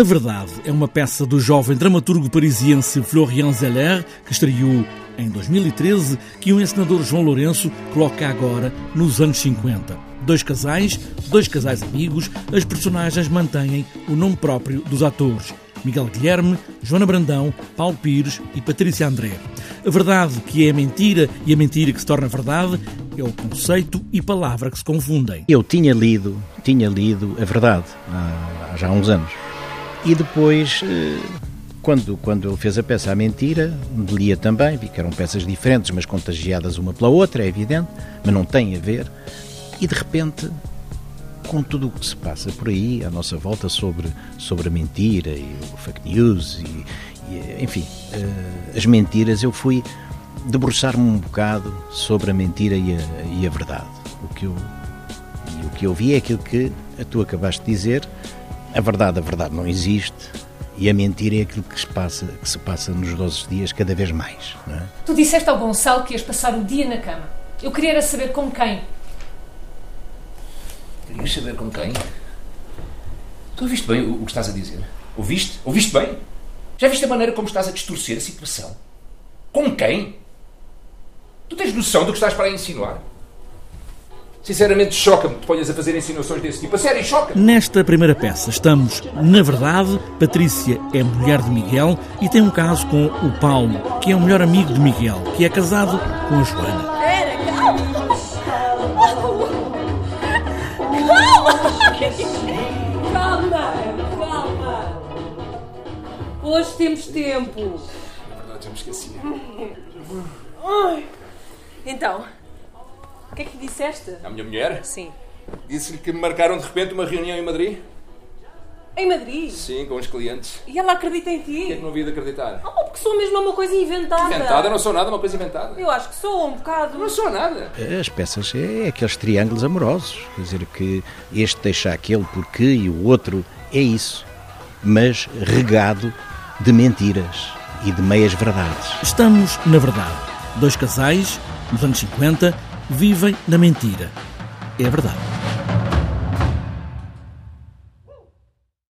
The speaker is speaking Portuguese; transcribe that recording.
A Verdade é uma peça do jovem dramaturgo parisiense Florian Zeller, que estreou em 2013, que o encenador João Lourenço coloca agora nos anos 50. Dois casais, dois casais amigos, as personagens mantêm o nome próprio dos atores. Miguel Guilherme, Joana Brandão, Paulo Pires e Patrícia André. A verdade que é mentira e a mentira que se torna verdade é o conceito e palavra que se confundem. Eu tinha lido, tinha lido a verdade há, há já uns anos. E depois, eh, quando, quando ele fez a peça A Mentira, lia também, vi que eram peças diferentes, mas contagiadas uma pela outra, é evidente, mas não tem a ver. E de repente, com tudo o que se passa por aí, à nossa volta, sobre, sobre a mentira e o fake news, e, e enfim, uh, as mentiras, eu fui debruçar-me um bocado sobre a mentira e a, e a verdade. O que, eu, o que eu vi é aquilo que tu acabaste de dizer a verdade, a verdade não existe e a mentira é aquilo que se passa, que se passa nos 12 dias cada vez mais. É? Tu disseste ao Gonçalo que ias passar o dia na cama. Eu queria era saber com quem. Querias saber com quem? Tu ouviste bem o, o que estás a dizer? Ouviste? Ouviste bem? Já viste a maneira como estás a distorcer a situação? Com quem? Tu tens noção do que estás para insinuar? Sinceramente, choca-me que te ponhas a fazer insinuações desse tipo. A sério, choca -me. Nesta primeira peça estamos, na verdade, Patrícia é mulher de Miguel e tem um caso com o Paulo, que é o melhor amigo de Miguel, que é casado com a Joana. Era, calma! Calma! Calma, calma! Hoje temos tempo. Na verdade, já me esqueci. Ai. Então, o que é que disseste? A minha mulher? Sim. Disse-lhe que me marcaram de repente uma reunião em Madrid. Em Madrid? Sim, com os clientes. E ela acredita em O que é que ti? não havia de acreditar? Oh, porque sou mesmo uma coisa inventada. Inventada? Não sou nada, uma coisa inventada. Eu acho que sou um bocado. Não sou nada. As peças é aqueles triângulos amorosos, quer dizer que este deixa aquele porque e o outro é isso, mas regado de mentiras e de meias verdades. Estamos, na verdade, dois casais, nos anos 50, vivem na mentira. É verdade.